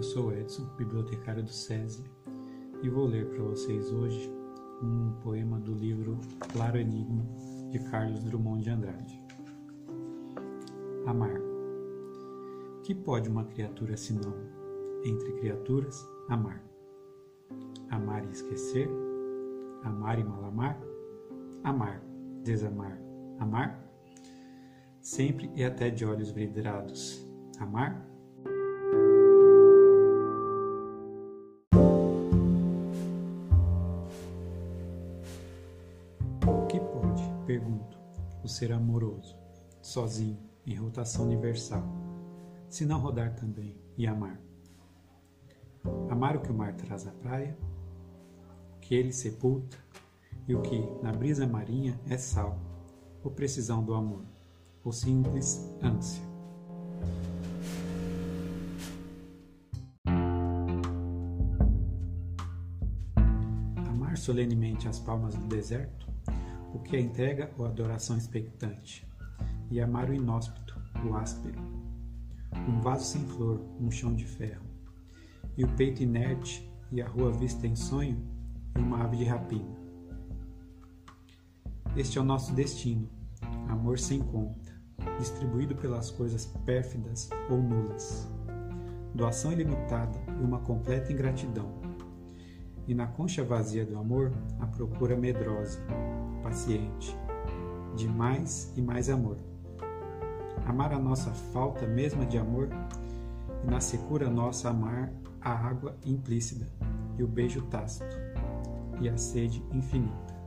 Eu sou Edson, bibliotecário do SESI, e vou ler para vocês hoje um poema do livro Claro Enigma, de Carlos Drummond de Andrade. Amar. Que pode uma criatura senão, entre criaturas, amar? Amar e esquecer? Amar e mal amar? Amar, desamar, amar? Sempre e até de olhos vidrados, amar? Pergunto, o ser amoroso, sozinho, em rotação universal, se não rodar também e amar? Amar o que o mar traz à praia, o que ele sepulta e o que, na brisa marinha, é sal, ou precisão do amor, ou simples ânsia. Amar solenemente as palmas do deserto, o que é entrega ou adoração expectante, e amar o inóspito, o áspero. Um vaso sem flor, um chão de ferro, e o peito inerte, e a rua vista em sonho, e uma ave de rapina. Este é o nosso destino, amor sem conta, distribuído pelas coisas pérfidas ou nulas. Doação ilimitada e uma completa ingratidão. E na concha vazia do amor, a procura medrosa, paciente, de mais e mais amor. Amar a nossa falta mesma de amor e na secura nossa amar a água implícita e o beijo tácito e a sede infinita.